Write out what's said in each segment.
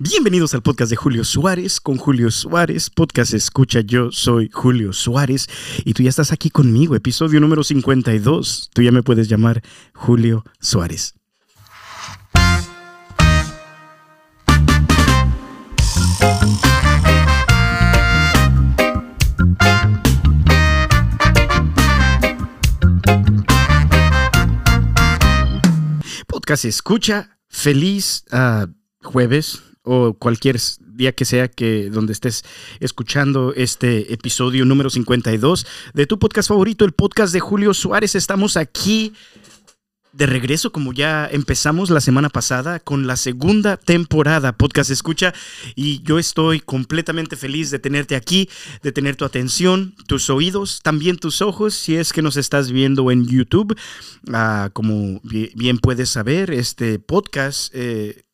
Bienvenidos al podcast de Julio Suárez con Julio Suárez. Podcast escucha, yo soy Julio Suárez y tú ya estás aquí conmigo, episodio número 52. Tú ya me puedes llamar Julio Suárez. Podcast escucha, feliz ah, jueves o cualquier día que sea que donde estés escuchando este episodio número 52 de tu podcast favorito, el podcast de Julio Suárez. Estamos aquí de regreso, como ya empezamos la semana pasada, con la segunda temporada Podcast Escucha. Y yo estoy completamente feliz de tenerte aquí, de tener tu atención, tus oídos, también tus ojos, si es que nos estás viendo en YouTube. Ah, como bien puedes saber, este podcast... Eh,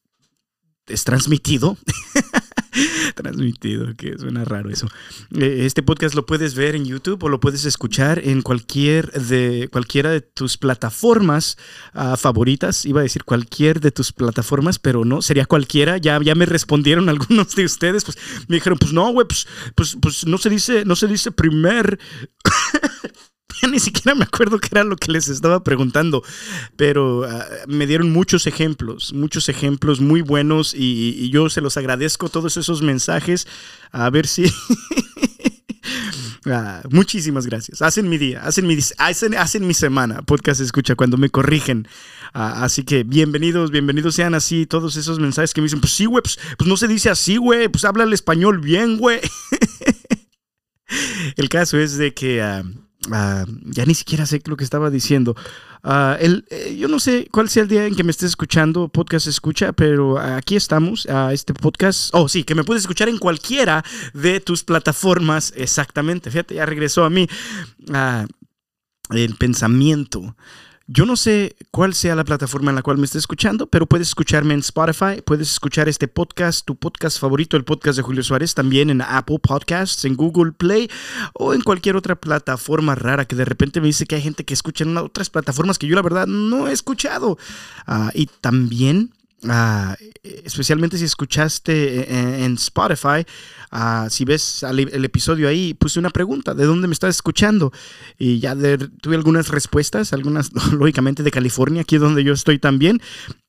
es transmitido. transmitido, que suena raro eso. Eh, este podcast lo puedes ver en YouTube o lo puedes escuchar en cualquier de cualquiera de tus plataformas ah, favoritas. Iba a decir cualquier de tus plataformas, pero no, sería cualquiera. Ya, ya me respondieron algunos de ustedes, pues me dijeron, pues no, güey, pues, pues, pues no se dice, no se dice primer ya ni siquiera me acuerdo qué era lo que les estaba preguntando, pero ah, me dieron muchos ejemplos, muchos ejemplos muy buenos y, yo se los agradezco todos esos mensajes. A ver si... Ah, muchísimas gracias. Hacen mi día, hacen mi, hacen, hacen mi semana. Podcast escucha cuando me corrigen. Ah, así que bienvenidos, bienvenidos sean así todos esos mensajes que me dicen, pues sí, güey, pues, pues no se dice así, güey, pues habla el español bien, güey. el caso es de que Ah, ya ni siquiera sé lo que estaba diciendo. Ah, el, eh, yo no sé cuál sea el día en que me estés escuchando, podcast escucha, pero aquí estamos, a este podcast. Oh, sí, que me puedes escuchar en cualquiera de tus plataformas. Exactamente, fíjate, ya regresó a mí ah, el pensamiento. Yo no sé cuál sea la plataforma en la cual me estés escuchando, pero puedes escucharme en Spotify, puedes escuchar este podcast, tu podcast favorito, el podcast de Julio Suárez, también en Apple Podcasts, en Google Play o en cualquier otra plataforma rara que de repente me dice que hay gente que escucha en otras plataformas que yo la verdad no he escuchado. Ah, y también Ah, especialmente si escuchaste eh, eh, en, Spotify, ah, si ves el episodio ahí, puse una pregunta, ¿de dónde me estás escuchando? Y ya tuve algunas respuestas, algunas lógicamente de California, aquí donde yo estoy también,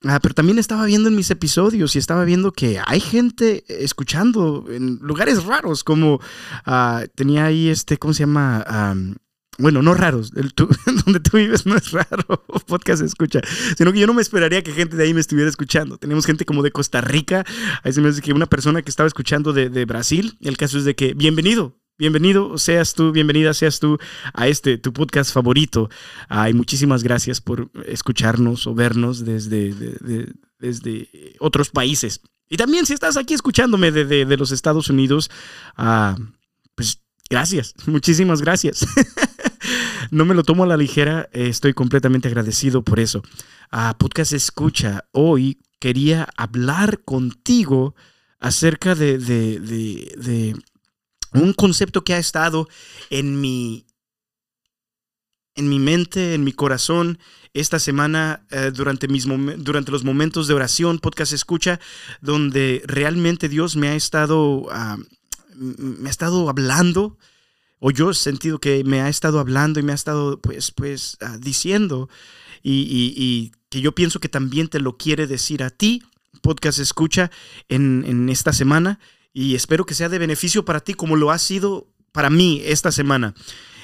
ah, pero también estaba viendo en mis episodios y estaba viendo que hay gente escuchando en lugares raros, como tenía ahí este, ¿cómo se llama? Bueno, no raros, el donde tú vives no es raro, podcast escucha, sino que yo no me esperaría que gente de ahí me estuviera escuchando. Tenemos gente como de Costa Rica, ahí se me dice que una persona que estaba escuchando de, Brasil, el caso es de que, bienvenido, Bienvenido seas tú, bienvenida seas tú a este, tu podcast favorito. Ay, muchísimas gracias por escucharnos o vernos desde, desde otros países. Y también si estás aquí escuchándome de, de los Estados Unidos, ah, pues gracias, muchísimas gracias. No me lo tomo a la ligera, eh, estoy completamente agradecido por eso. A Podcast Escucha, hoy quería hablar contigo acerca de, de, un concepto que ha estado en mi, en mi mente, en mi corazón, esta semana eh, durante los momentos de oración, podcast escucha, donde realmente Dios me ha estado, ah, me ha estado hablando o yo he sentido que me ha estado hablando y me ha estado pues, pues ah, diciendo y, que yo pienso que también te lo quiere decir a ti, podcast escucha en, esta semana y espero que sea de beneficio para ti como lo ha sido para mí esta semana.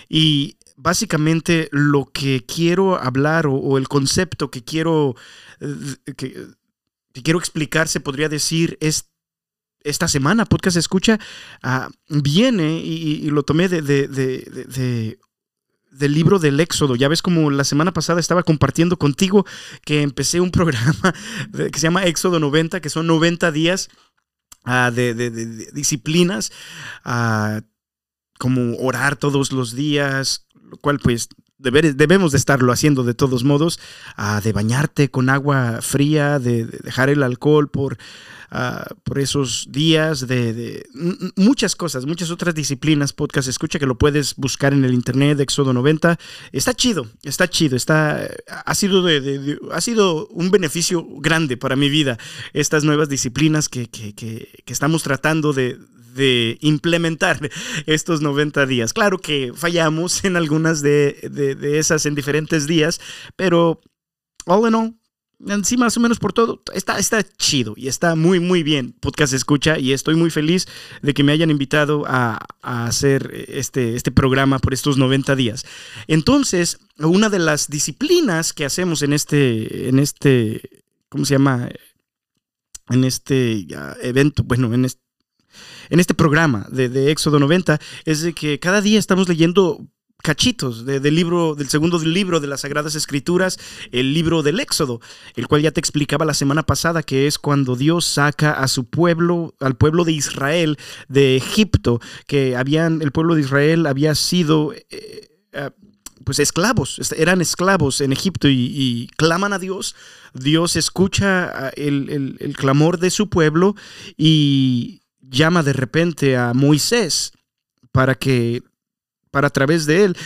Y básicamente lo que quiero hablar o, el concepto que quiero, eh, que, que, quiero explicar se podría decir es esta semana, podcast escucha, ah, viene y, lo tomé de, del libro del Éxodo. Ya ves como la semana pasada estaba compartiendo contigo que empecé un programa que se llama Éxodo 90, que son 90 días ah, de, disciplinas, ah, como orar todos los días, lo cual pues debemos de estarlo haciendo de todos modos, de bañarte con agua fría, de, dejar el alcohol por ah, por esos días de, muchas cosas, muchas otras disciplinas, podcast escucha que lo puedes buscar en el internet de Éxodo 90. Está chido, está chido, está, ha, sido de, ha sido un beneficio grande para mi vida estas nuevas disciplinas que, que, que, estamos tratando de, de implementar estos 90 días. Claro que fallamos en algunas de, de, esas en diferentes días, pero all in all, sí, más o menos por todo, está, está chido y está muy, muy bien. Podcast escucha y estoy muy feliz de que me hayan invitado a, a, hacer este, este programa por estos 90 días. Entonces, una de las disciplinas que hacemos en este, en este, ¿cómo se llama? En este evento, bueno, en este en este programa de, Éxodo 90 es de que cada día estamos leyendo cachitos del libro, del segundo libro de las Sagradas Escrituras, el libro del Éxodo, el cual ya te explicaba la semana pasada, que es cuando Dios saca a su pueblo, al pueblo de Israel de Egipto, que habían, el pueblo de Israel había sido eh, eh, pues esclavos, eran esclavos en Egipto y, claman a Dios. Dios escucha el, el clamor de su pueblo y llama de repente a Moisés para que, para a través de él,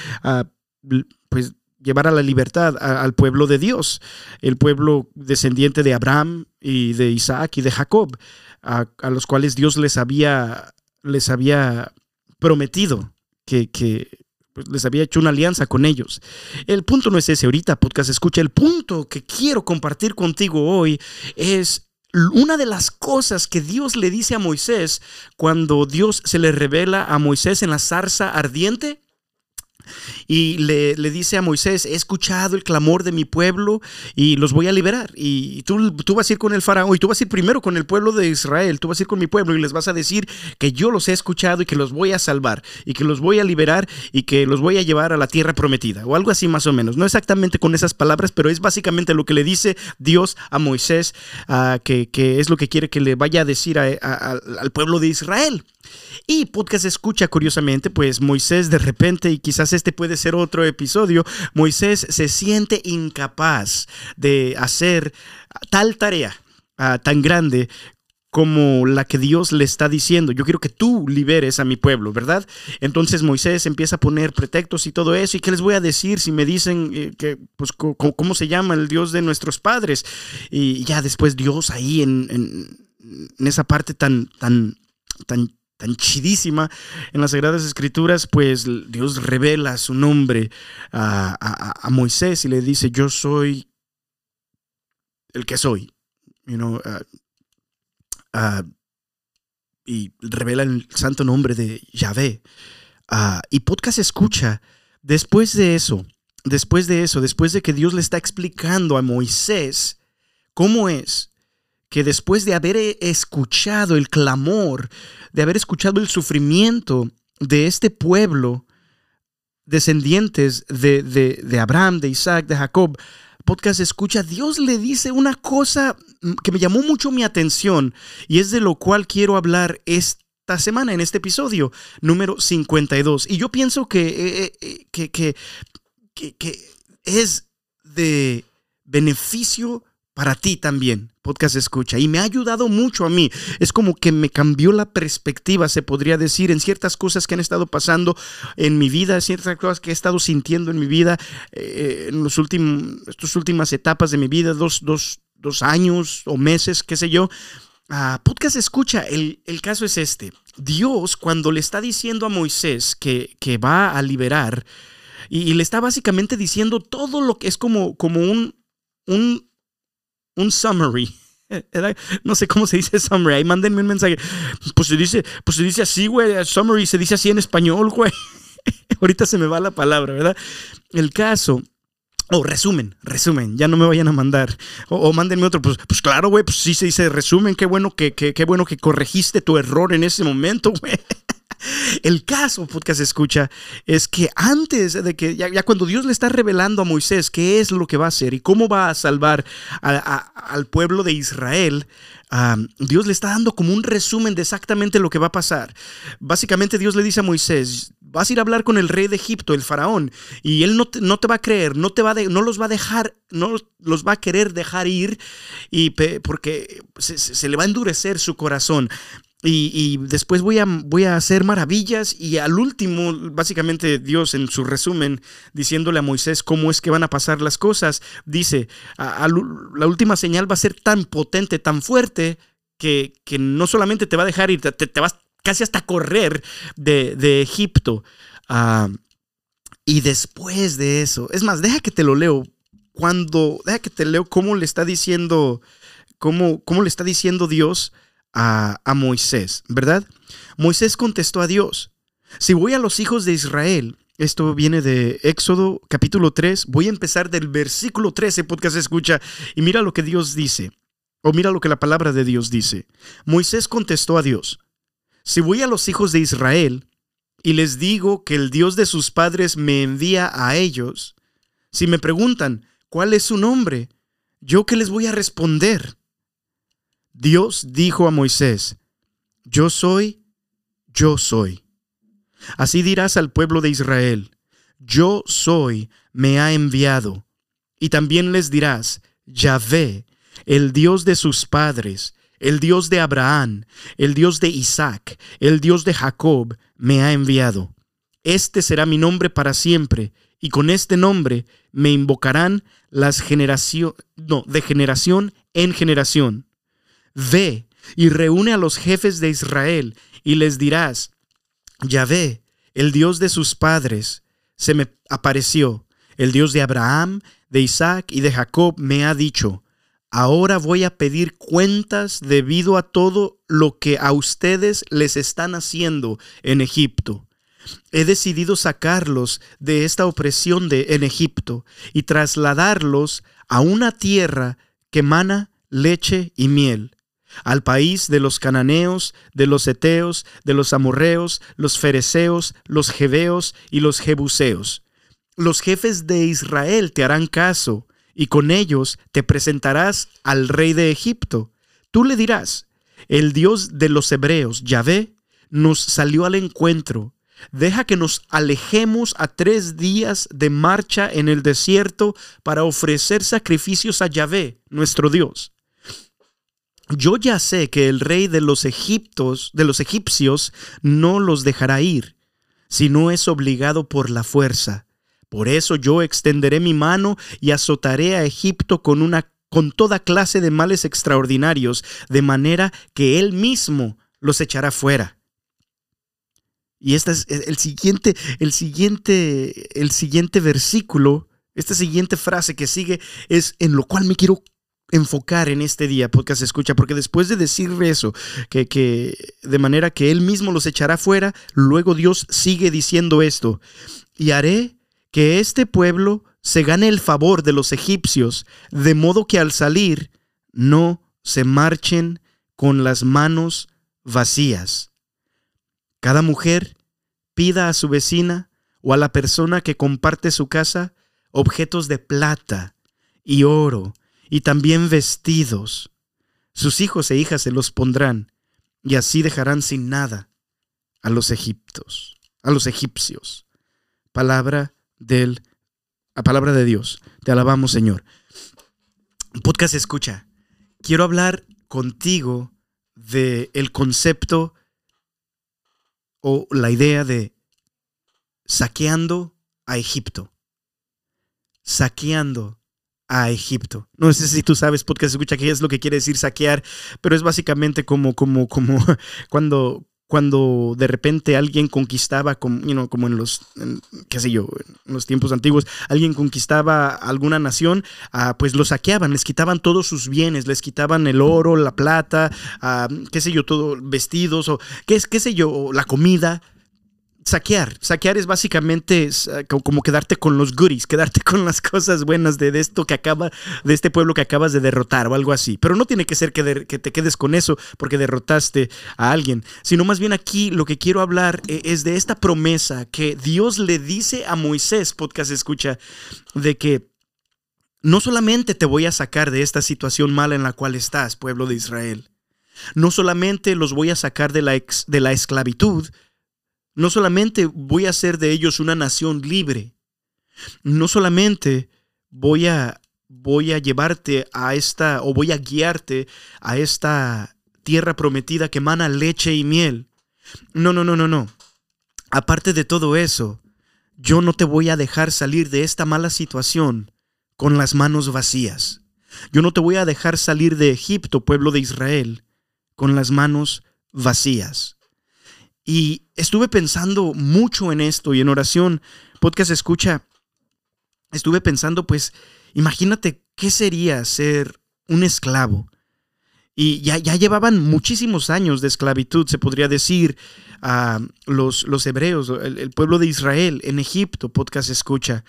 pues llevar a la libertad al pueblo de Dios, el pueblo descendiente de Abraham y de Isaac y de Jacob, a, los cuales Dios les había, les había prometido que, que pues, les había hecho una alianza con ellos. El punto no es ese ahorita, podcast escucha, el punto que quiero compartir contigo hoy es una de las cosas que Dios le dice a Moisés cuando Dios se le revela a Moisés en la zarza ardiente y le, dice a Moisés, he escuchado el clamor de mi pueblo y los voy a liberar. Y tú, tú vas a ir con el faraón y tú vas a ir primero con el pueblo de Israel, tú vas a ir con mi pueblo y les vas a decir que yo los he escuchado y que los voy a salvar y que los voy a liberar y que los voy a llevar a la tierra prometida o algo así más o menos. No exactamente con esas palabras, pero es básicamente lo que le dice Dios a Moisés, que, que, es lo que quiere que le vaya a decir al pueblo de Israel. Y podcast escucha curiosamente, pues Moisés de repente, y quizás este puede ser otro episodio, Moisés se siente incapaz de hacer tal tarea uh, tan grande como la que Dios le está diciendo. Yo quiero que tú liberes a mi pueblo, ¿verdad? Entonces Moisés empieza a poner pretextos y todo eso. ¿Y qué les voy a decir si me dicen eh, que, pues, cómo se llama el Dios de nuestros padres? Y ya después Dios ahí en, en, en esa parte tan, tan, tan tan chidísima en las Sagradas Escrituras, pues Dios revela su nombre a, Moisés y le dice, yo soy el que soy. Uh, uh, y revela el santo nombre de Yahvé. Uh, y Podcast escucha, después de eso, después de eso, después de que Dios le está explicando a Moisés cómo es que después de haber escuchado el clamor, de haber escuchado el sufrimiento de este pueblo, descendientes de, de, Abraham, de Isaac, de Jacob, podcast escucha, Dios le dice una cosa que me llamó mucho mi atención y es de lo cual quiero hablar esta semana en este episodio número 52. Y yo pienso que, eh, eh, que, que, que es de beneficio para ti también, podcast escucha. Y me ha ayudado mucho a mí. Es como que me cambió la perspectiva, se podría decir, en ciertas cosas que han estado pasando en mi vida, ciertas cosas que he estado sintiendo en mi vida, eh, en los últimos, estas últimas etapas de mi vida, dos, dos, dos años o meses, qué sé yo. Ah, podcast escucha, el, el, caso es este. Dios, cuando le está diciendo a Moisés que, que va a liberar, y, y, le está básicamente diciendo todo lo que es como, como un, un un summary. No sé cómo se dice summary. Ahí mándenme un mensaje. Pues se dice, pues se dice así, güey. Summary se dice así en español, güey. Ahorita se me va la palabra, ¿verdad? El caso. O resumen, resumen, ya no me vayan a mandar. O, mándenme otro, pues, pues claro, güey, pues sí se dice resumen, qué bueno que, qué bueno que corregiste tu error en ese momento, güey. El caso, podcast escucha, es que antes de que, ya, cuando Dios le está revelando a Moisés qué es lo que va a hacer y cómo va a salvar al pueblo de Israel, Dios le está dando como un resumen de exactamente lo que va a pasar. Básicamente Dios le dice a Moisés, vas a ir a hablar con el rey de Egipto, el faraón, y él no te, no te va a creer, no, te va no los va a dejar, no los va a querer dejar ir, y porque se, le va a endurecer su corazón. Y, después voy a, voy a hacer maravillas y al último, básicamente Dios en su resumen, diciéndole a Moisés cómo es que van a pasar las cosas, dice, la última señal va a ser tan potente, tan fuerte, que, no solamente te va a dejar ir, te, te vas casi hasta correr de, Egipto. Ah, y después de eso, es más, deja que te lo leo. Cuando, deja que te leo cómo le está diciendo, cómo, cómo le está diciendo Dios a, Moisés, ¿verdad? Moisés contestó a Dios, si voy a los hijos de Israel, esto viene de Éxodo capítulo 3, voy a empezar del versículo 13, podcast escucha, y mira lo que Dios dice, o mira lo que la palabra de Dios dice. Moisés contestó a Dios, si voy a los hijos de Israel y les digo que el Dios de sus padres me envía a ellos, si me preguntan, ¿cuál es su nombre? ¿Yo qué les voy a responder? Dios dijo a Moisés, Yo soy, yo soy. Así dirás al pueblo de Israel, Yo soy, me ha enviado. Y también les dirás, Yahvé, el Dios de sus padres, el Dios de Abraham, el Dios de Isaac, el Dios de Jacob, me ha enviado. Este será mi nombre para siempre, y con este nombre me invocarán las generaciones, no, de generación en generación. Ve y reúne a los jefes de Israel, y les dirás, Yahvé, el Dios de sus padres, se me apareció, el Dios de Abraham, de Isaac y de Jacob me ha dicho, Ahora voy a pedir cuentas debido a todo lo que a ustedes les están haciendo en Egipto. He decidido sacarlos de esta opresión de en Egipto y trasladarlos a una tierra que mana leche y miel, al país de los cananeos, de los eteos, de los amorreos, los fereceos, los jebeos y los jebuseos. Los jefes de Israel te harán caso y con ellos te presentarás al rey de Egipto. Tú le dirás, el Dios de los hebreos, Yahvé, nos salió al encuentro. Deja que nos alejemos a tres días de marcha en el desierto para ofrecer sacrificios a Yahvé, nuestro Dios. Yo ya sé que el rey de los egiptos, de los egipcios, no los dejará ir, si no es obligado por la fuerza. Por eso yo extenderé mi mano y azotaré a Egipto con una con toda clase de males extraordinarios, de manera que él mismo los echará fuera. Y este es el siguiente, el siguiente, el siguiente versículo, esta siguiente frase que sigue es en lo cual me quiero enfocar en este día, podcast escucha, porque después de decir eso, que, que de manera que él mismo los echará fuera, luego Dios sigue diciendo esto, y haré que este pueblo se gane el favor de los egipcios, de modo que al salir no se marchen con las manos vacías. Cada mujer pida a su vecina o a la persona que comparte su casa objetos de plata y oro y también vestidos. Sus hijos e hijas se los pondrán y así dejarán sin nada a los egiptos, a los egipcios. Palabra del la palabra de Dios. Te alabamos, Señor. Podcast escucha. Quiero hablar contigo de el concepto o la idea de saqueando a Egipto. Saqueando a Egipto. No sé si tú sabes, podcast escucha, qué es lo que quiere decir saquear, pero es básicamente como, como, como cuando, cuando de repente alguien conquistaba, como, como en los, qué sé yo, en los tiempos antiguos, alguien conquistaba alguna nación, ah, pues lo saqueaban, les quitaban todos sus bienes, les quitaban el oro, la plata, ah, qué sé yo, todo, vestidos, o qué, qué sé yo, la comida, saquear. Saquear es básicamente ah, como quedarte con los goodies, quedarte con las cosas buenas de, esto que acaba, de este pueblo que acabas de derrotar o algo así. Pero no tiene que ser que, que, te quedes con eso porque derrotaste a alguien, sino más bien aquí lo que quiero hablar eh, es de esta promesa que Dios le dice a Moisés, podcast escucha, de que no solamente te voy a sacar de esta situación mala en la cual estás, pueblo de Israel, no solamente los voy a sacar de la, de la esclavitud, No solamente voy a hacer de ellos una nación libre, no solamente voy a voy a llevarte a esta o voy a guiarte a esta tierra prometida que emana leche y miel. No, no, no, no, no. Aparte de todo eso, yo no te voy a dejar salir de esta mala situación con las manos vacías. Yo no te voy a dejar salir de Egipto, pueblo de Israel, con las manos vacías. Y estuve pensando mucho en esto y en oración, podcast escucha, estuve pensando pues, imagínate qué sería ser un esclavo. Y ya, ya llevaban muchísimos años de esclavitud, se podría decir, a los, los hebreos, el, el pueblo de Israel en Egipto, podcast escucha.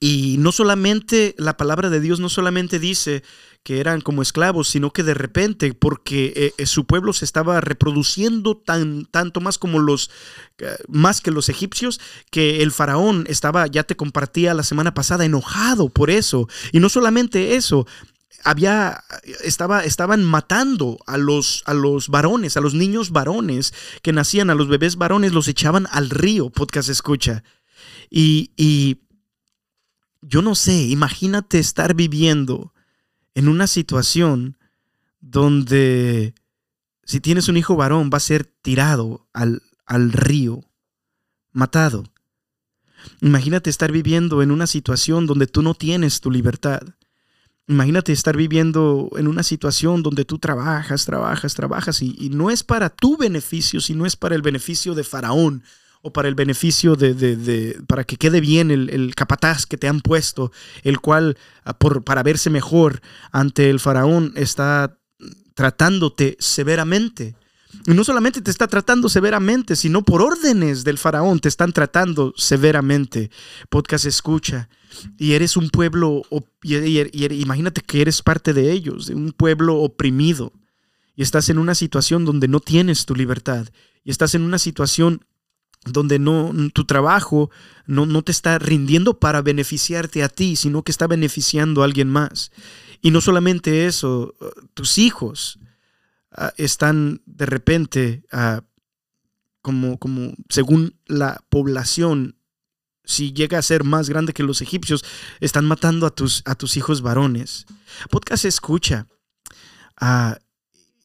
Y no solamente la palabra de Dios no solamente dice que eran como esclavos, sino que de repente, porque eh, eh, su pueblo se estaba reproduciendo tan, tanto más como los, eh, más que los egipcios, que el faraón estaba, ya te compartía la semana pasada, enojado por eso. Y no solamente eso, había, estaba, estaban matando a los, a los varones, a los niños varones que nacían, a los bebés varones, los echaban al río, podcast escucha. Y, y yo no sé, imagínate estar viviendo en una situación donde si tienes un hijo varón va a ser tirado al, al río, matado. Imagínate estar viviendo en una situación donde tú no tienes tu libertad. Imagínate estar viviendo en una situación donde tú trabajas, trabajas, trabajas y, y, no es para tu beneficio, sino es para el beneficio de Faraón o para el beneficio de, de, para que quede bien el, capataz que te han puesto, el cual ah, por, para verse mejor ante el faraón está tratándote severamente. Y no solamente te está tratando severamente, sino por órdenes del faraón te están tratando severamente. Podcast escucha. Y eres un pueblo, imagínate que eres parte de ellos, de un pueblo oprimido. Y estás en una situación donde no tienes tu libertad. Y estás en una situación donde no tu trabajo no, no, te está rindiendo para beneficiarte a ti, sino que está beneficiando a alguien más. Y no solamente eso, tus hijos uh, están de repente, uh, como, como según la población, si llega a ser más grande que los egipcios, están matando a tus, a tus hijos varones. Podcast escucha. Uh,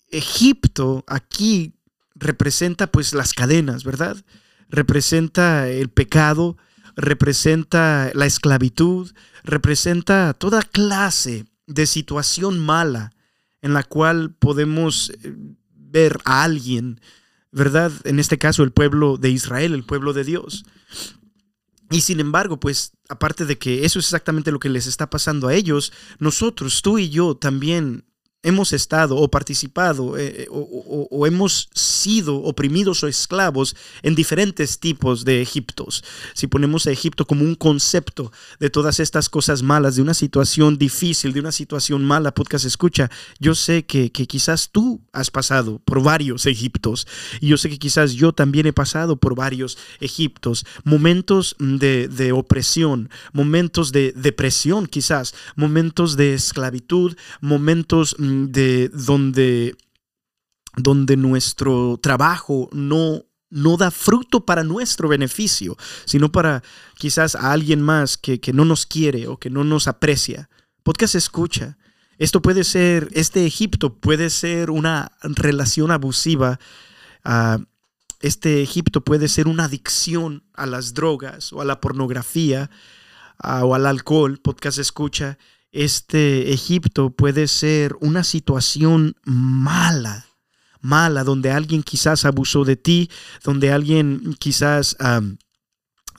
Egipto aquí representa pues las cadenas, ¿verdad? Representa el pecado, representa la esclavitud, representa toda clase de situación mala en la cual podemos eh, ver a alguien, ¿verdad? En este caso el pueblo de Israel, el pueblo de Dios. Y sin embargo, pues aparte de que eso es exactamente lo que les está pasando a ellos, nosotros, tú y yo también hemos estado o participado eh, o, o, hemos sido oprimidos o esclavos en diferentes tipos de Egiptos. Si ponemos a Egipto como un concepto de todas estas cosas malas, de una situación difícil, de una situación mala, podcast escucha, yo sé que, quizás tú has pasado por varios Egiptos y yo sé que quizás yo también he pasado por varios Egiptos, momentos de, de opresión, momentos de depresión quizás, momentos de esclavitud, momentos de donde, donde nuestro trabajo no, no da fruto para nuestro beneficio, sino para quizás a alguien más que, que no nos quiere o que no nos aprecia. Podcast escucha. Esto puede ser, este Egipto puede ser una relación abusiva. Uh, este Egipto puede ser una adicción a las drogas o a la pornografía uh, o al alcohol. Podcast escucha este Egipto puede ser una situación mala, mala, donde alguien quizás abusó de ti, donde alguien quizás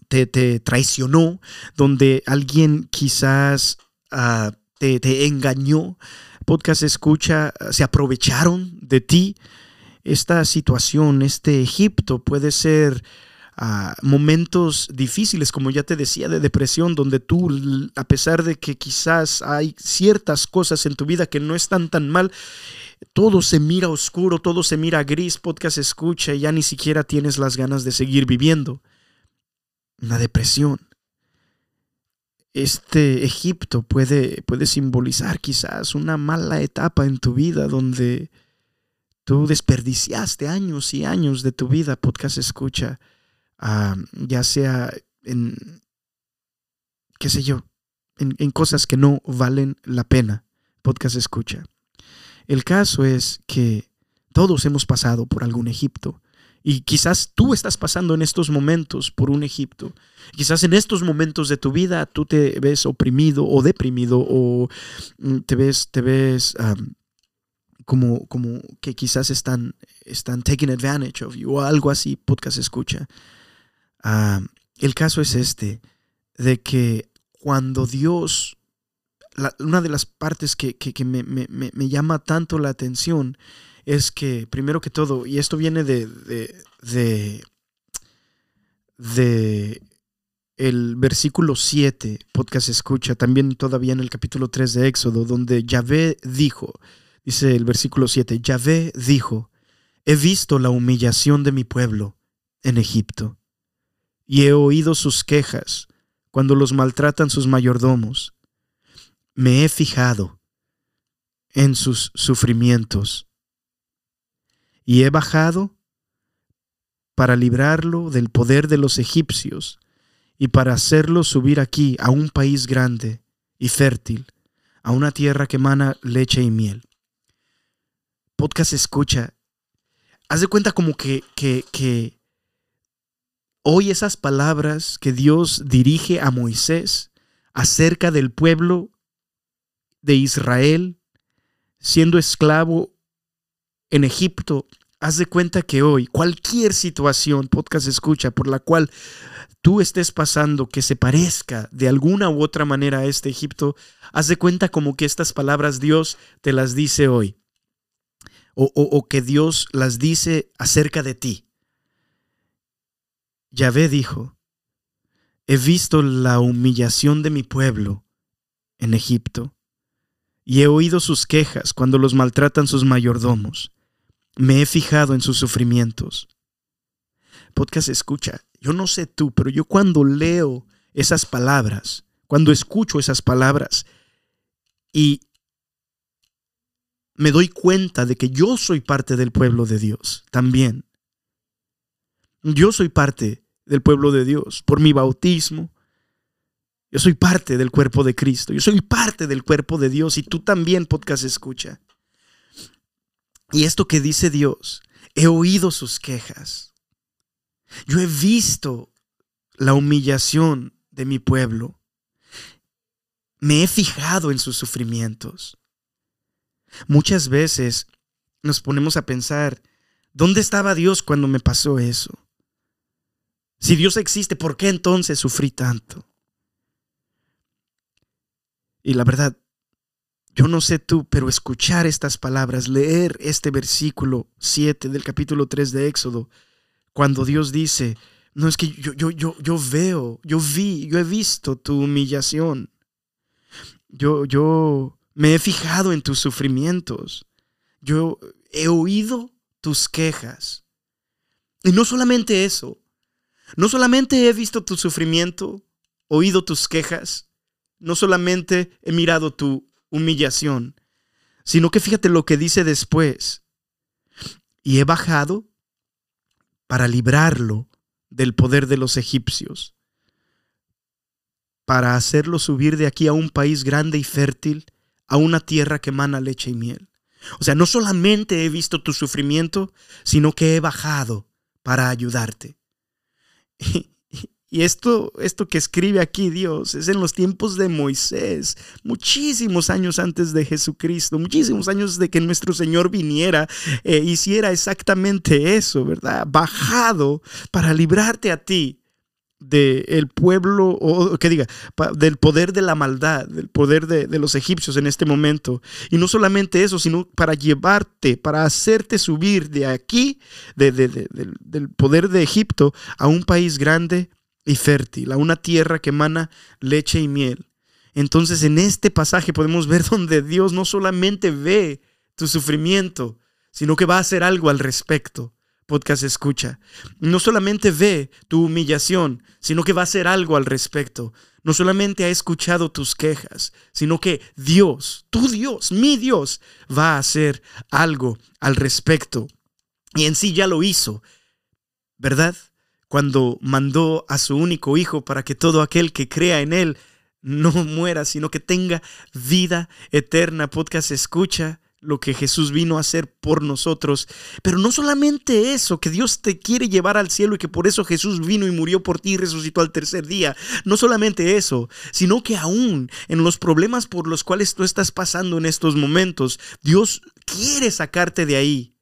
te, te, traicionó, donde alguien quizás uh, te, te engañó. Podcast escucha, se aprovecharon de ti. Esta situación, este Egipto puede ser a momentos difíciles, como ya te decía, de depresión, donde tú, a pesar de que quizás hay ciertas cosas en tu vida que no están tan mal, todo se mira oscuro, todo se mira gris, podcast escucha y ya ni siquiera tienes las ganas de seguir viviendo. Una depresión. Este Egipto puede, puede simbolizar quizás una mala etapa en tu vida donde tú desperdiciaste años y años de tu vida, podcast escucha, ah, ya sea en, qué sé yo, en, en cosas que no valen la pena, podcast escucha. El caso es que todos hemos pasado por algún Egipto. Y quizás tú estás pasando en estos momentos por un Egipto. Quizás en estos momentos de tu vida tú te ves oprimido o deprimido o mm, te ves, te ves como, como que quizás están, están taking advantage of you o algo así, podcast escucha. El caso es este, de que cuando Dios, una de las partes que, me, me llama tanto la atención, es que, primero que todo, y esto viene de, de, de, el versículo 7, podcast escucha, también todavía en el capítulo 3 de Éxodo, donde Yahvé dijo, dice el versículo 7, Yahvé dijo, he visto la humillación de mi pueblo en Egipto, y he oído sus quejas cuando los maltratan sus mayordomos. Me he fijado en sus sufrimientos y he bajado para librarlo del poder de los egipcios y para hacerlo subir aquí a un país grande y fértil, a una tierra que emana leche y miel. Podcast escucha. Haz de cuenta como que, que, que hoy esas palabras que Dios dirige a Moisés acerca del pueblo de Israel siendo esclavo en Egipto, haz de cuenta que hoy cualquier situación, podcast escucha, por la cual tú estés pasando que se parezca de alguna u otra manera a este Egipto, haz de cuenta como que estas palabras Dios te las dice hoy. O, o que Dios las dice acerca de ti. Yahvé dijo, he visto la humillación de mi pueblo en Egipto, y he oído sus quejas cuando los maltratan sus mayordomos. Me he fijado en sus sufrimientos. Podcast escucha, yo no sé tú, pero yo cuando leo esas palabras, cuando escucho esas palabras y me doy cuenta de que yo soy parte del pueblo de Dios también. Yo soy parte del pueblo de Dios por mi bautismo. Yo soy parte del cuerpo de Cristo. Yo soy parte del cuerpo de Dios y tú también, podcast escucha. Y esto que dice Dios, he oído sus quejas. Yo he visto la humillación de mi pueblo. Me he fijado en sus sufrimientos. Muchas veces nos ponemos a pensar, ¿dónde estaba Dios cuando me pasó eso? Si Dios existe, ¿por qué entonces sufrí tanto? Y la verdad, yo no sé tú, pero escuchar estas palabras, leer este versículo 7 del capítulo 3 de Éxodo, cuando Dios dice, no es que yo, yo, yo, yo veo, yo vi, yo he visto tu humillación. Yo, yo me he fijado en tus sufrimientos. Yo he oído tus quejas. Y no solamente eso, no solamente he visto tu sufrimiento, oído tus quejas, no solamente he mirado tu humillación, sino que fíjate lo que dice después. Y he bajado para librarlo del poder de los egipcios, para hacerlo subir de aquí a un país grande y fértil, a una tierra que emana leche y miel. O sea, no solamente he visto tu sufrimiento, sino que he bajado para ayudarte. Y esto, esto que escribe aquí Dios es en los tiempos de Moisés, muchísimos años antes de Jesucristo, muchísimos años de que nuestro Señor viniera, e hiciera exactamente eso, ¿verdad? Bajado para librarte a ti del pueblo, o que diga, del poder de la maldad, del poder de, los egipcios en este momento. Y no solamente eso, sino para llevarte, para hacerte subir de aquí, del poder de Egipto, a un país grande y fértil, a una tierra que emana leche y miel. Entonces en este pasaje podemos ver donde Dios no solamente ve tu sufrimiento, sino que va a hacer algo al respecto. Podcast escucha. No solamente ve tu humillación, sino que va a hacer algo al respecto. No solamente ha escuchado tus quejas, sino que Dios, tu Dios, mi Dios, va a hacer algo al respecto. Y en sí ya lo hizo, ¿verdad? Cuando mandó a su único hijo para que todo aquel que crea en él no muera, sino que tenga vida eterna. Podcast escucha lo que Jesús vino a hacer por nosotros. Pero no solamente eso, que Dios te quiere llevar al cielo y que por eso Jesús vino y murió por ti y resucitó al tercer día. No solamente eso, sino que aún en los problemas por los cuales tú estás pasando en estos momentos, Dios quiere sacarte de ahí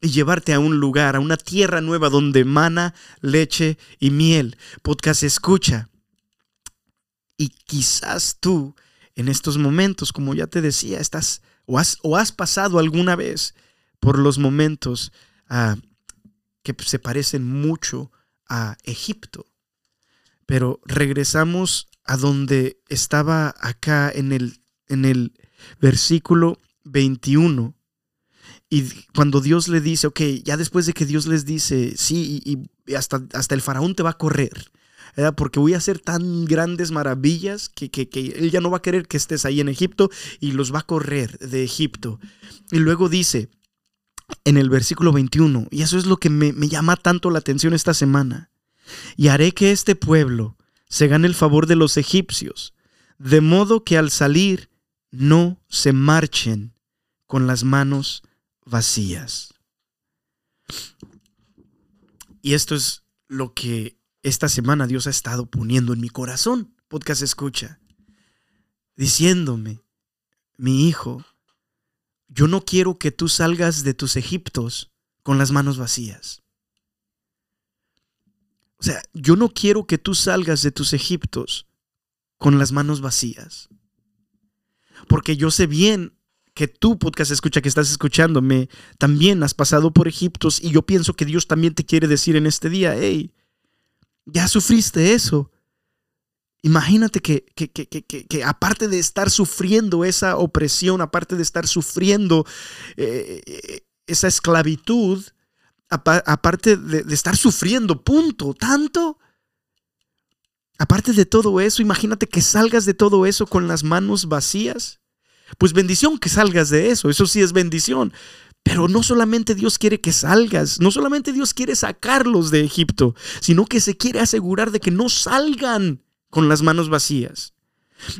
y llevarte a un lugar, a una tierra nueva donde mana leche y miel. Podcast escucha. Y quizás tú en estos momentos, como ya te decía, estás o has, o has pasado alguna vez por los momentos ah, que se parecen mucho a Egipto. Pero regresamos a donde estaba acá en el, en el versículo 21. Y cuando Dios le dice, ok, ya después de que Dios les dice, sí, y, hasta, hasta el faraón te va a correr, porque voy a hacer tan grandes maravillas que, él ya no va a querer que estés ahí en Egipto y los va a correr de Egipto. Y luego dice en el versículo 21, y eso es lo que me, me llama tanto la atención esta semana, y haré que este pueblo se gane el favor de los egipcios, de modo que al salir no se marchen con las manos vacías. Y esto es lo que esta semana Dios ha estado poniendo en mi corazón, podcast escucha, diciéndome, mi hijo, yo no quiero que tú salgas de tus Egiptos con las manos vacías. O sea, yo no quiero que tú salgas de tus Egiptos con las manos vacías. Porque yo sé bien que tú, podcast escucha, que estás escuchándome, también has pasado por Egiptos y yo pienso que Dios también te quiere decir en este día, hey, ya sufriste eso. Imagínate que, que, aparte de estar sufriendo esa opresión, aparte de estar sufriendo eh, esa esclavitud, aparte de estar sufriendo, punto, tanto, aparte de todo eso, imagínate que salgas de todo eso con las manos vacías. Pues bendición que salgas de eso, eso sí es bendición. Pero no solamente Dios quiere que salgas, no solamente Dios quiere sacarlos de Egipto, sino que se quiere asegurar de que no salgan con las manos vacías.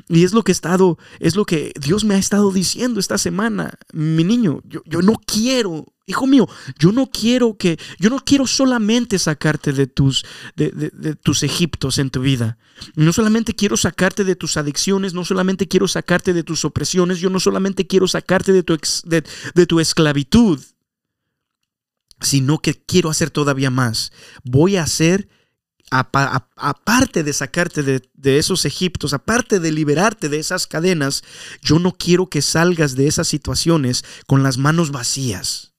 Y es lo que he estado, es lo que Dios me ha estado diciendo esta semana. Mi niño, yo, yo no quiero Hijo mío, yo no quiero que, yo no quiero solamente sacarte de tus, de, tus Egiptos en tu vida. No solamente quiero sacarte de tus adicciones, no solamente quiero sacarte de tus opresiones, yo no solamente quiero sacarte de tu, de tu esclavitud, sino que quiero hacer todavía más. Voy a hacer aparte de sacarte de, esos Egiptos, aparte de liberarte de esas cadenas, yo no quiero que salgas de esas situaciones con las manos vacías.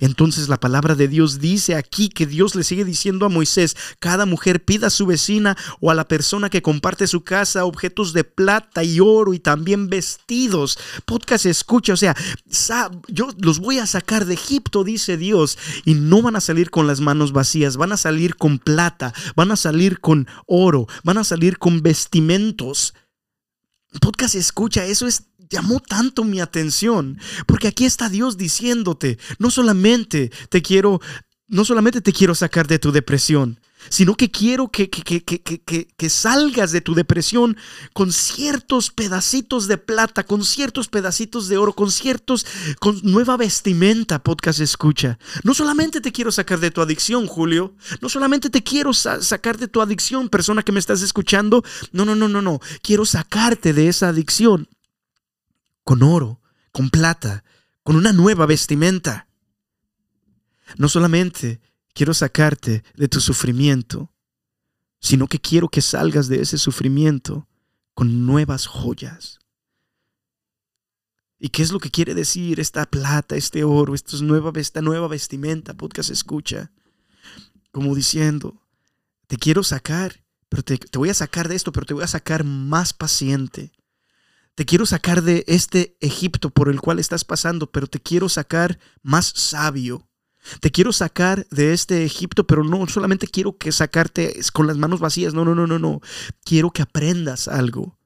Entonces la palabra de Dios dice aquí que Dios le sigue diciendo a Moisés, cada mujer pida a su vecina o a la persona que comparte su casa objetos de plata y oro y también vestidos. Podcast escucha, o sea, yo los voy a sacar de Egipto, dice Dios, y no van a salir con las manos vacías, van a salir con plata, van a salir con oro, van a salir con vestimentos. Podcast escucha, eso es llamó tanto mi atención, porque aquí está Dios diciéndote, no solamente te quiero, no solamente te quiero sacar de tu depresión, sino que quiero que, que, que, salgas de tu depresión con ciertos pedacitos de plata, con ciertos pedacitos de oro, con ciertos, con nueva vestimenta, podcast escucha. No solamente te quiero sacar de tu adicción, Julio, no solamente te quiero sacar de tu adicción, persona que me estás escuchando, no, no, no, no, no, quiero sacarte de esa adicción con oro, con plata, con una nueva vestimenta. No solamente quiero sacarte de tu sufrimiento, sino que quiero que salgas de ese sufrimiento con nuevas joyas. ¿Y qué es lo que quiere decir esta plata, este oro, esta nueva, esta nueva vestimenta? Podcast escucha. Como diciendo, te quiero sacar, pero te, te voy a sacar de esto, pero te voy a sacar más paciente Te quiero sacar de este Egipto por el cual estás pasando, pero te quiero sacar más sabio. Te quiero sacar de este Egipto, pero no solamente quiero que sacarte con las manos vacías. No, no, no, no, no. Quiero que aprendas algo.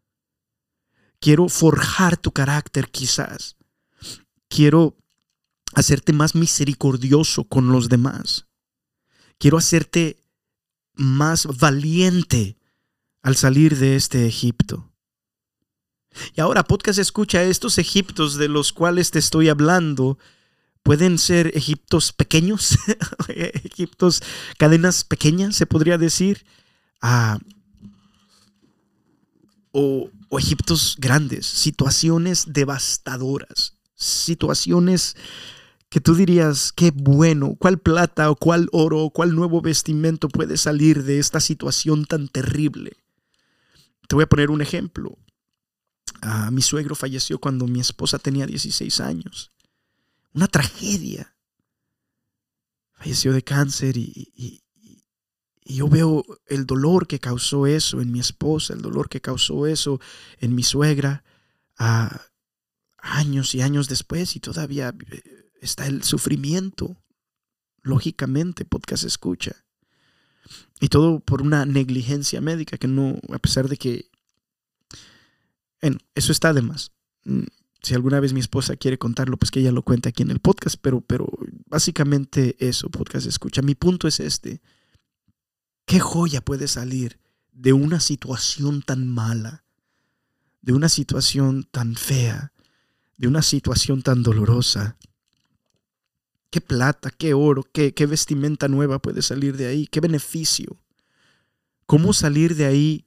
Quiero forjar tu carácter quizás. Quiero hacerte más misericordioso con los demás. Quiero hacerte más valiente al salir de este Egipto. Y ahora, podcast escucha, estos Egiptos de los cuales te estoy hablando pueden ser Egiptos pequeños, Egiptos, cadenas pequeñas, se podría decir, ah, o, Egiptos grandes, situaciones devastadoras, situaciones que tú dirías, qué bueno, cuál plata o cuál oro o cuál nuevo vestimento puede salir de esta situación tan terrible. Te voy a poner un ejemplo. Ah, mi suegro falleció cuando mi esposa tenía 16 años. Una tragedia. Falleció de cáncer y, yo veo el dolor que causó eso en mi esposa, el dolor que causó eso en mi suegra, ah, años y años después y todavía eh, está el sufrimiento, lógicamente, podcast escucha. Y todo por una negligencia médica que no, a pesar de que, bueno, eso está de más. Si alguna vez mi esposa quiere contarlo, pues que ella lo cuente aquí en el podcast, pero, pero básicamente eso, podcast escucha. Mi punto es este. ¿Qué joya puede salir de una situación tan mala, de una situación tan fea, de una situación tan dolorosa? qué plata, qué oro, qué, qué vestimenta nueva puede salir de ahí, qué beneficio. ¿Cómo salir de ahí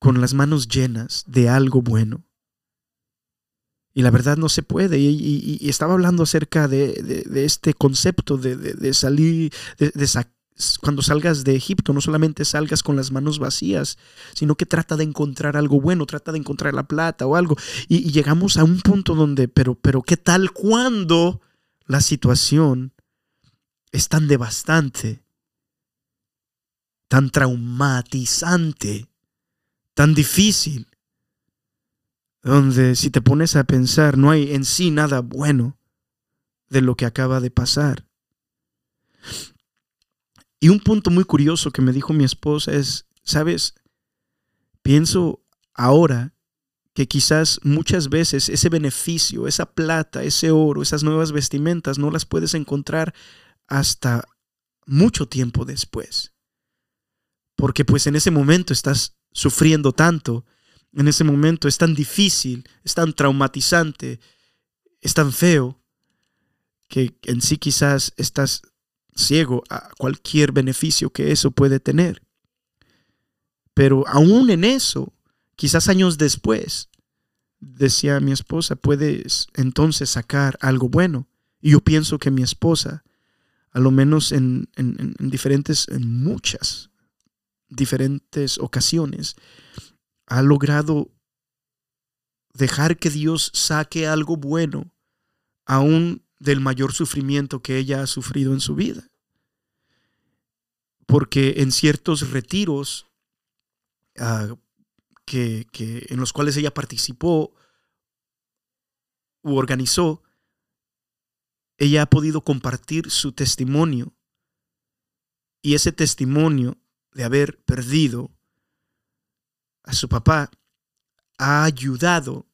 con las manos llenas de algo bueno? Y la verdad no se puede. Y, estaba hablando acerca de, este concepto de, salir, cuando salgas de Egipto, no solamente salgas con las manos vacías, sino que trata de encontrar algo bueno, trata de encontrar la plata o algo. Y, llegamos a un punto donde, pero, pero, ¿qué tal cuando la situación es tan devastante, tan traumatizante, tan difícil, donde si te pones a pensar no hay en sí nada bueno de lo que acaba de pasar. Y un punto muy curioso que me dijo mi esposa es, sabes, pienso ahora que quizás muchas veces ese beneficio, esa plata, ese oro, esas nuevas vestimentas no las puedes encontrar hasta mucho tiempo después. Porque pues en ese momento estás sufriendo tanto, en ese momento es tan difícil, es tan traumatizante, es tan feo, que en sí quizás estás ciego a cualquier beneficio que eso puede tener. Pero aún en eso, Quizás años después, decía mi esposa, puedes entonces sacar algo bueno. Y yo pienso que mi esposa, a lo menos en, diferentes, en muchas diferentes ocasiones, ha logrado dejar que Dios saque algo bueno aún del mayor sufrimiento que ella ha sufrido en su vida. Porque en ciertos retiros, ah, que, en los cuales ella participó u organizó, ella ha podido compartir su testimonio y ese testimonio de haber perdido a su papá ha ayudado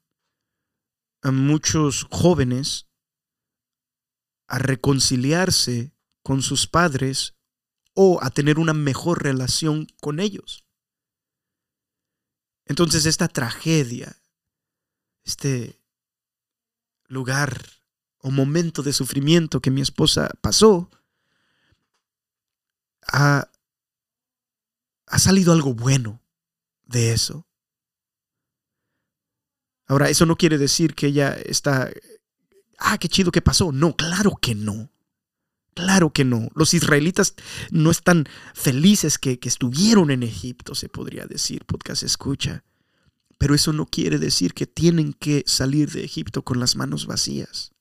a muchos jóvenes a reconciliarse con sus padres o a tener una mejor relación con ellos. Entonces esta tragedia, este lugar o momento de sufrimiento que mi esposa pasó, ha, ha salido algo bueno de eso. Ahora, eso no quiere decir que ella está, ah, qué chido que pasó. No, claro que no. Claro que no. Los israelitas no están felices que, estuvieron en Egipto, se podría decir, podcast escucha. Pero eso no quiere decir que tienen que salir de Egipto con las manos vacías.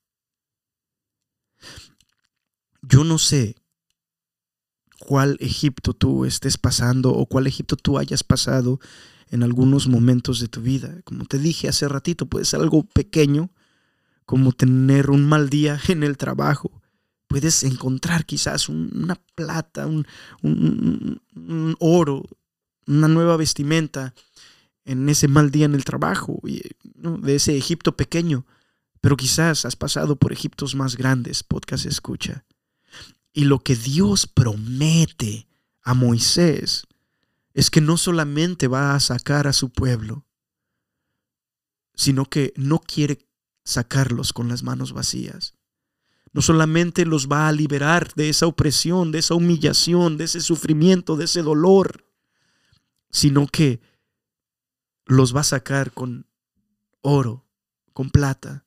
Yo no sé cuál Egipto tú estés pasando o cuál Egipto tú hayas pasado en algunos momentos de tu vida. Como te dije hace ratito, puede ser algo pequeño, como tener un mal día en el trabajo. Puedes encontrar quizás una plata, un, oro, una nueva vestimenta en ese mal día en el trabajo, de ese Egipto pequeño. Pero quizás has pasado por Egiptos más grandes, podcast escucha. Y lo que Dios promete a Moisés es que no solamente va a sacar a su pueblo, sino que no quiere sacarlos con las manos vacías. No solamente los va a liberar de esa opresión, de esa humillación, de ese sufrimiento, de ese dolor, sino que los va a sacar con oro, con plata,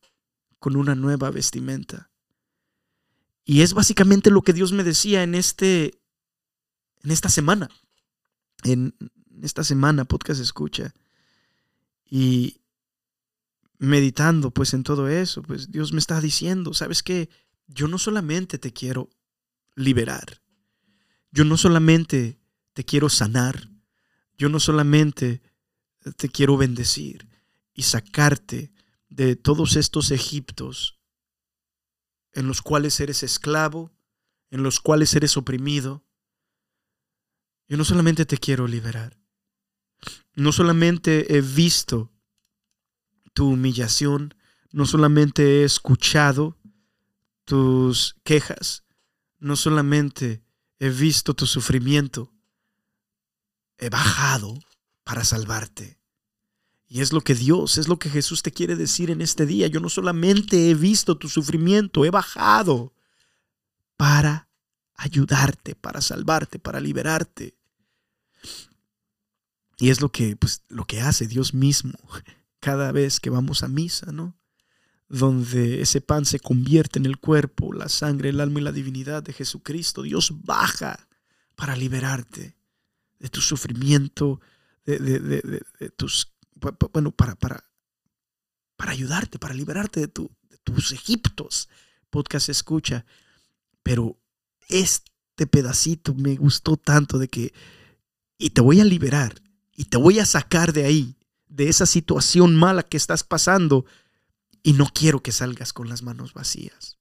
con una nueva vestimenta. Y es básicamente lo que Dios me decía en este en esta semana en esta semana podcast escucha y meditando pues en todo eso, pues Dios me está diciendo, ¿sabes qué? Yo no solamente te quiero liberar, yo no solamente te quiero sanar, yo no solamente te quiero bendecir y sacarte de todos estos Egiptos en los cuales eres esclavo, en los cuales eres oprimido, yo no solamente te quiero liberar, no solamente he visto tu humillación, no solamente he escuchado tus quejas, no solamente he visto tu sufrimiento, he bajado para salvarte. Y es lo que Dios, es lo que Jesús te quiere decir en este día. Yo no solamente he visto tu sufrimiento, he bajado para ayudarte, para salvarte, para liberarte. Y es lo que, pues, lo que hace Dios mismo cada vez que vamos a misa, ¿no? Donde ese pan se convierte en el cuerpo, la sangre, el alma y la divinidad de Jesucristo. Dios baja para liberarte de tu sufrimiento, de, de, tus, bueno, para, para, para ayudarte, para liberarte de, de tus Egiptos. Podcast escucha. Pero este pedacito me gustó tanto de que, y te voy a liberar y te voy a sacar de ahí, de esa situación mala que estás pasando. Y no quiero que salgas con las manos vacías.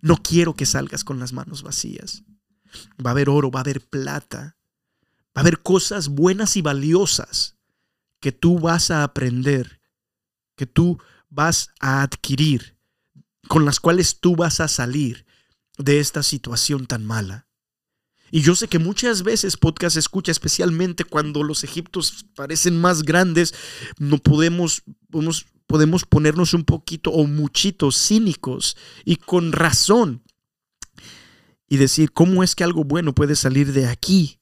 No quiero que salgas con las manos vacías. Va a haber oro, va a haber plata, va a haber cosas buenas y valiosas que tú vas a aprender, que tú vas a adquirir, con las cuales tú vas a salir de esta situación tan mala. Y yo sé que muchas veces podcast escucha, especialmente cuando los egiptos parecen más grandes, no podemos, podemos, podemos ponernos un poquito o muchito cínicos y con razón y decir, ¿cómo es que algo bueno puede salir de aquí?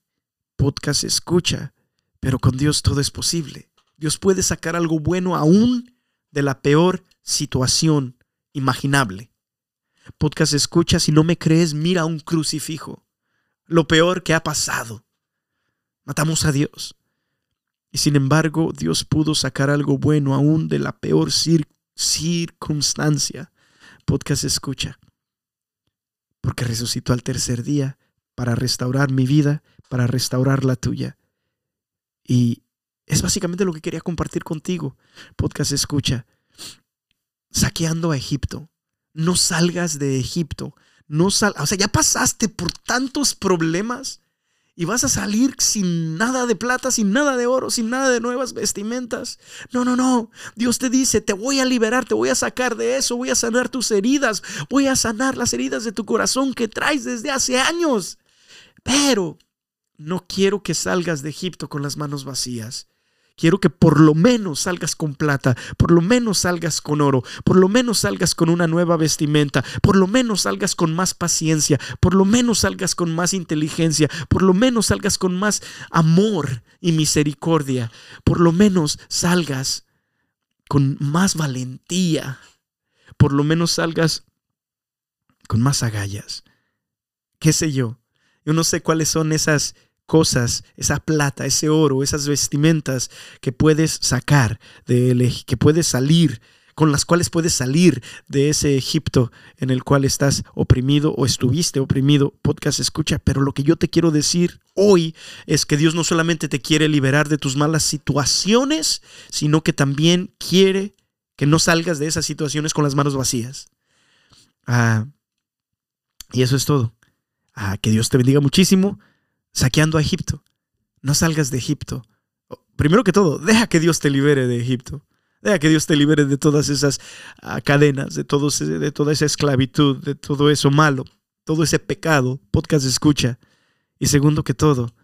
Podcast escucha, pero con Dios todo es posible. Dios puede sacar algo bueno aún de la peor situación imaginable. Podcast escucha, si no me crees, mira un crucifijo lo peor que ha pasado. Matamos a Dios. Y sin embargo, Dios pudo sacar algo bueno aún de la peor circunstancia. Podcast escucha. Porque resucitó al tercer día para restaurar mi vida, para restaurar la tuya. Y es básicamente lo que quería compartir contigo. Podcast escucha. Saqueando a Egipto. No salgas de Egipto. No sal, o sea, ya pasaste por tantos problemas y vas a salir sin nada de plata, sin nada de oro, sin nada de nuevas vestimentas. No, no, no. Dios te dice, te voy a liberar, te voy a sacar de eso, voy a sanar tus heridas, voy a sanar las heridas de tu corazón que traes desde hace años. Pero no quiero que salgas de Egipto con las manos vacías. Quiero que por lo menos salgas con plata, por lo menos salgas con oro, por lo menos salgas con una nueva vestimenta, por lo menos salgas con más paciencia, por lo menos salgas con más inteligencia, por lo menos salgas con más amor y misericordia, por lo menos salgas con más valentía, por lo menos salgas con más agallas. ¿Qué sé yo? Yo no sé cuáles son esas cosas, esa plata, ese oro, esas vestimentas que puedes sacar de que puedes salir con las cuales puedes salir de ese Egipto en el cual estás oprimido o estuviste oprimido. Podcast escucha, pero lo que yo te quiero decir hoy es que Dios no solamente te quiere liberar de tus malas situaciones, sino que también quiere que no salgas de esas situaciones con las manos vacías. Ah, y eso es todo. Ah, que Dios te bendiga muchísimo saqueando a Egipto. No salgas de Egipto. Primero que todo, deja que Dios te libere de Egipto. Deja que Dios te libere de todas esas ah, cadenas, de, todos, de toda esa esclavitud, de todo eso malo, todo ese pecado. Podcast escucha. Y segundo que todo,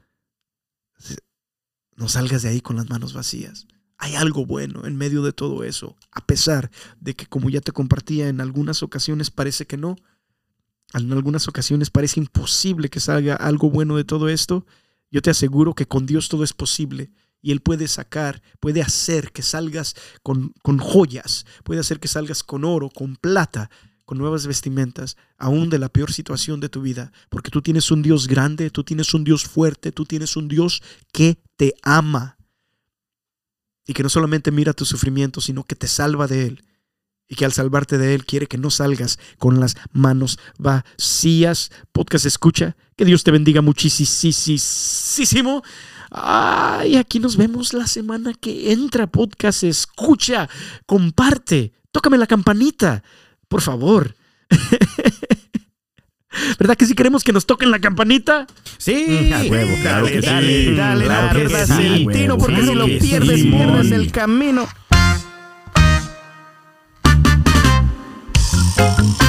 no salgas de ahí con las manos vacías. Hay algo bueno en medio de todo eso, a pesar de que como ya te compartía en algunas ocasiones parece que no, en algunas ocasiones parece imposible que salga algo bueno de todo esto, yo te aseguro que con Dios todo es posible y Él puede sacar, puede hacer que salgas con, joyas, puede hacer que salgas con oro, con plata, con nuevas vestimentas, aún de la peor situación de tu vida, porque tú tienes un Dios grande, tú tienes un Dios fuerte, tú tienes un Dios que te ama. Y que no solamente mira tu sufrimiento, sino que te salva de él y que al salvarte de Él quiere que no salgas con las manos vacías. Podcast escucha, que Dios te bendiga muchísimo. Ay, aquí nos vemos la semana que entra. Podcast escucha, comparte, tócame la campanita, por favor. ¿Verdad que si queremos que nos toquen la campanita? Sí, a huevo, claro dale, que dale, sí, dale, claro no que pierdas sí, tino, porque claro si lo pierdes, sí, pierdes el camino. Thank you.